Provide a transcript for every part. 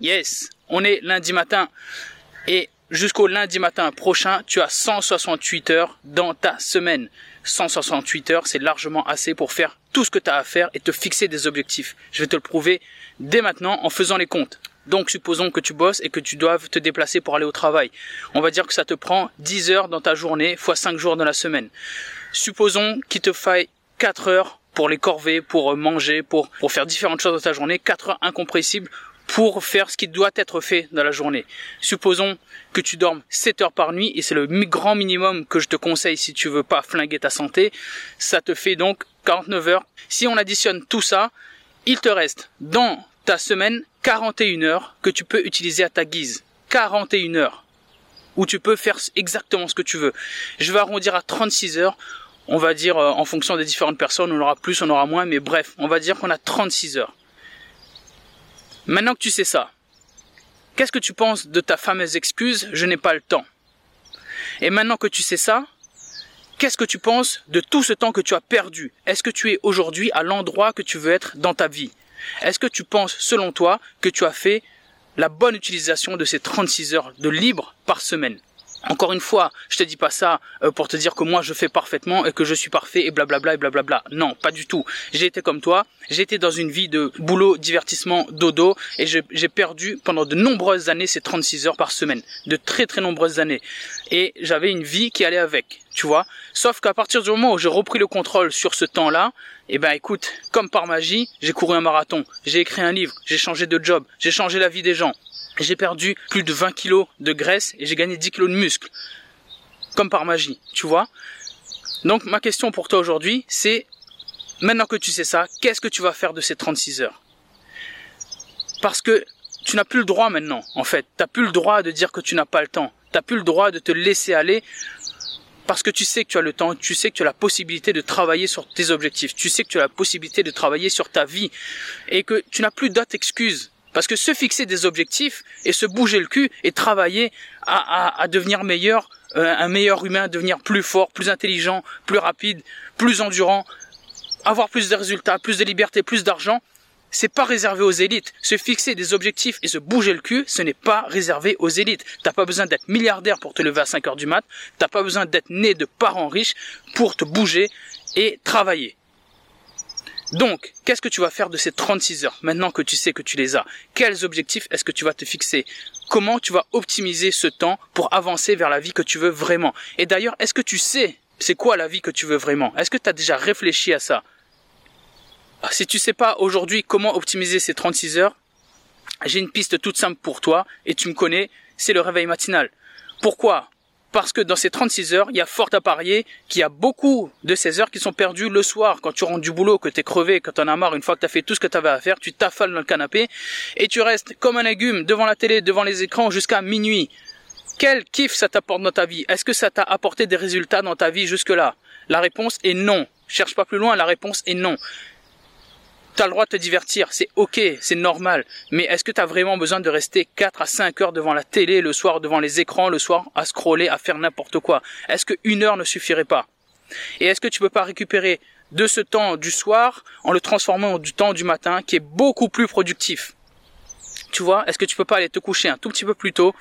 Yes, on est lundi matin et jusqu'au lundi matin prochain, tu as 168 heures dans ta semaine. 168 heures, c'est largement assez pour faire tout ce que tu as à faire et te fixer des objectifs. Je vais te le prouver dès maintenant en faisant les comptes. Donc supposons que tu bosses et que tu doives te déplacer pour aller au travail. On va dire que ça te prend 10 heures dans ta journée fois 5 jours dans la semaine. Supposons qu'il te faille 4 heures pour les corvées, pour manger, pour, pour faire différentes choses dans ta journée, 4 heures incompressibles pour faire ce qui doit être fait dans la journée. Supposons que tu dormes 7 heures par nuit et c'est le grand minimum que je te conseille si tu veux pas flinguer ta santé. Ça te fait donc 49 heures. Si on additionne tout ça, il te reste dans ta semaine 41 heures que tu peux utiliser à ta guise. 41 heures où tu peux faire exactement ce que tu veux. Je vais arrondir à 36 heures. On va dire euh, en fonction des différentes personnes, on aura plus, on aura moins, mais bref, on va dire qu'on a 36 heures. Maintenant que tu sais ça, qu'est-ce que tu penses de ta fameuse excuse je n'ai pas le temps? Et maintenant que tu sais ça, qu'est-ce que tu penses de tout ce temps que tu as perdu? Est-ce que tu es aujourd'hui à l'endroit que tu veux être dans ta vie? Est-ce que tu penses, selon toi, que tu as fait la bonne utilisation de ces 36 heures de libre par semaine? Encore une fois, je te dis pas ça euh, pour te dire que moi je fais parfaitement et que je suis parfait et blablabla et blablabla. Non, pas du tout. J'ai été comme toi. J'ai été dans une vie de boulot, divertissement, dodo et j'ai perdu pendant de nombreuses années ces 36 heures par semaine. De très très nombreuses années. Et j'avais une vie qui allait avec, tu vois. Sauf qu'à partir du moment où j'ai repris le contrôle sur ce temps-là, eh ben écoute, comme par magie, j'ai couru un marathon, j'ai écrit un livre, j'ai changé de job, j'ai changé la vie des gens, j'ai perdu plus de 20 kilos de graisse et j'ai gagné 10 kilos de muscle. Comme par magie, tu vois. Donc ma question pour toi aujourd'hui, c'est, maintenant que tu sais ça, qu'est-ce que tu vas faire de ces 36 heures? Parce que tu n'as plus le droit maintenant, en fait. Tu n'as plus le droit de dire que tu n'as pas le temps. Tu n'as plus le droit de te laisser aller parce que tu sais que tu as le temps, tu sais que tu as la possibilité de travailler sur tes objectifs, tu sais que tu as la possibilité de travailler sur ta vie et que tu n'as plus d'autres excuses parce que se fixer des objectifs et se bouger le cul et travailler à, devenir meilleur, euh, un meilleur humain, devenir plus fort, plus intelligent, plus rapide, plus endurant, avoir plus de résultats, plus de liberté, plus d'argent, c'est pas réservé aux élites. Se fixer des objectifs et se bouger le cul, ce n'est pas réservé aux élites. T'as pas besoin d'être milliardaire pour te lever à 5 heures du mat. T'as pas besoin d'être né de parents riches pour te bouger et travailler. Donc, qu'est-ce que tu vas faire de ces 36 heures maintenant que tu sais que tu les as? Quels objectifs est-ce que tu vas te fixer? Comment tu vas optimiser ce temps pour avancer vers la vie que tu veux vraiment? Et d'ailleurs, est-ce que tu sais c'est quoi la vie que tu veux vraiment? Est-ce que tu as déjà réfléchi à ça? Ah, Si tu sais pas aujourd'hui comment optimiser ces 36 heures, j'ai une piste toute simple pour toi et tu me connais, c'est le réveil matinal. Pourquoi? Parce que dans ces 36 heures, il y a fort à parier qu'il y a beaucoup de ces heures qui sont perdues le soir, quand tu rentres du boulot, que tu es crevé, que tu en as marre, une fois que tu as fait tout ce que tu avais à faire, tu t'affales dans le canapé, et tu restes comme un légume devant la télé, devant les écrans jusqu'à minuit. Quel kiff ça t'apporte dans ta vie? Est-ce que ça t'a apporté des résultats dans ta vie jusque-là? La réponse est non. Cherche pas plus loin, la réponse est non. T'as le droit de te divertir, c'est ok, c'est normal. Mais est-ce que t'as vraiment besoin de rester 4 à 5 heures devant la télé le soir, devant les écrans le soir, à scroller, à faire n'importe quoi? Est-ce que une heure ne suffirait pas? Et est-ce que tu peux pas récupérer de ce temps du soir en le transformant en du temps du matin qui est beaucoup plus productif? Tu vois, est-ce que tu peux pas aller te coucher un tout petit peu plus tôt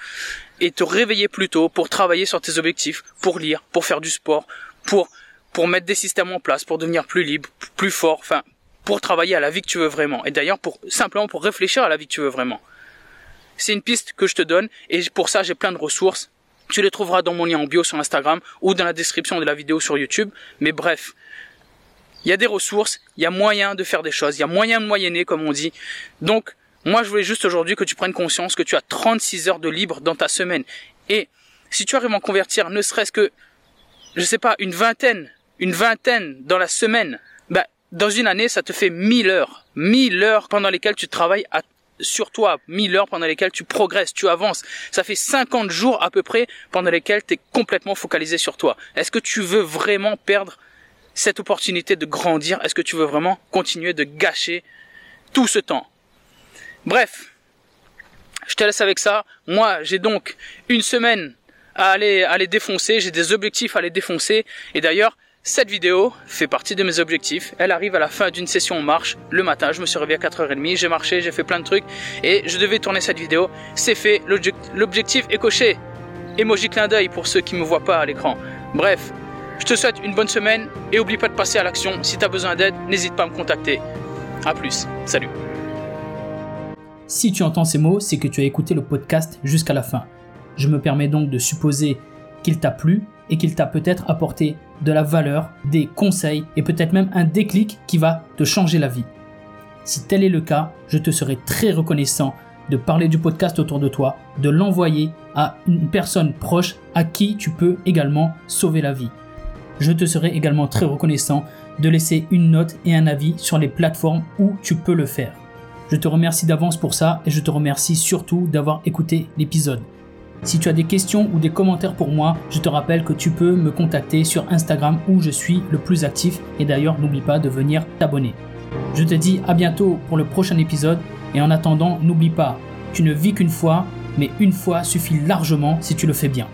et te réveiller plus tôt pour travailler sur tes objectifs, pour lire, pour faire du sport, pour pour mettre des systèmes en place, pour devenir plus libre, plus fort, enfin pour travailler à la vie que tu veux vraiment. Et d'ailleurs, pour simplement pour réfléchir à la vie que tu veux vraiment. C'est une piste que je te donne et pour ça, j'ai plein de ressources. Tu les trouveras dans mon lien en bio sur Instagram ou dans la description de la vidéo sur YouTube. Mais bref, il y a des ressources, il y a moyen de faire des choses, il y a moyen de moyenner comme on dit. Donc, moi, je voulais juste aujourd'hui que tu prennes conscience que tu as 36 heures de libre dans ta semaine. Et si tu arrives à en convertir ne serait-ce que, je sais pas, une vingtaine, une vingtaine dans la semaine, bah, dans une année, ça te fait 1000 heures. 1000 heures pendant lesquelles tu travailles sur toi 1000 heures pendant lesquelles tu progresses, tu avances. Ça fait 50 jours à peu près pendant lesquels tu es complètement focalisé sur toi. Est-ce que tu veux vraiment perdre cette opportunité de grandir? Est-ce que tu veux vraiment continuer de gâcher tout ce temps? Bref, je te laisse avec ça. Moi, j'ai donc une semaine à aller, à les défoncer. J'ai des objectifs à les défoncer. Et d'ailleurs, cette vidéo fait partie de mes objectifs. Elle arrive à la fin d'une session en marche le matin. Je me suis réveillé à 4h30, j'ai marché, j'ai fait plein de trucs et je devais tourner cette vidéo. C'est fait, l'objectif est coché. Emoji clin d'œil pour ceux qui ne me voient pas à l'écran. Bref, je te souhaite une bonne semaine et oublie pas de passer à l'action. Si tu as besoin d'aide, n'hésite pas à me contacter. A plus, salut. Si tu entends ces mots, c'est que tu as écouté le podcast jusqu'à la fin. Je me permets donc de supposer qu'il t'a plu et qu'il t'a peut-être apporté de la valeur, des conseils et peut-être même un déclic qui va te changer la vie. Si tel est le cas, je te serai très reconnaissant de parler du podcast autour de toi, de l'envoyer à une personne proche à qui tu peux également sauver la vie. Je te serai également très reconnaissant de laisser une note et un avis sur les plateformes où tu peux le faire. Je te remercie d'avance pour ça et je te remercie surtout d'avoir écouté l'épisode. Si tu as des questions ou des commentaires pour moi, je te rappelle que tu peux me contacter sur Instagram où je suis le plus actif et d'ailleurs n'oublie pas de venir t'abonner. Je te dis à bientôt pour le prochain épisode et en attendant n'oublie pas, tu ne vis qu'une fois, mais une fois suffit largement si tu le fais bien.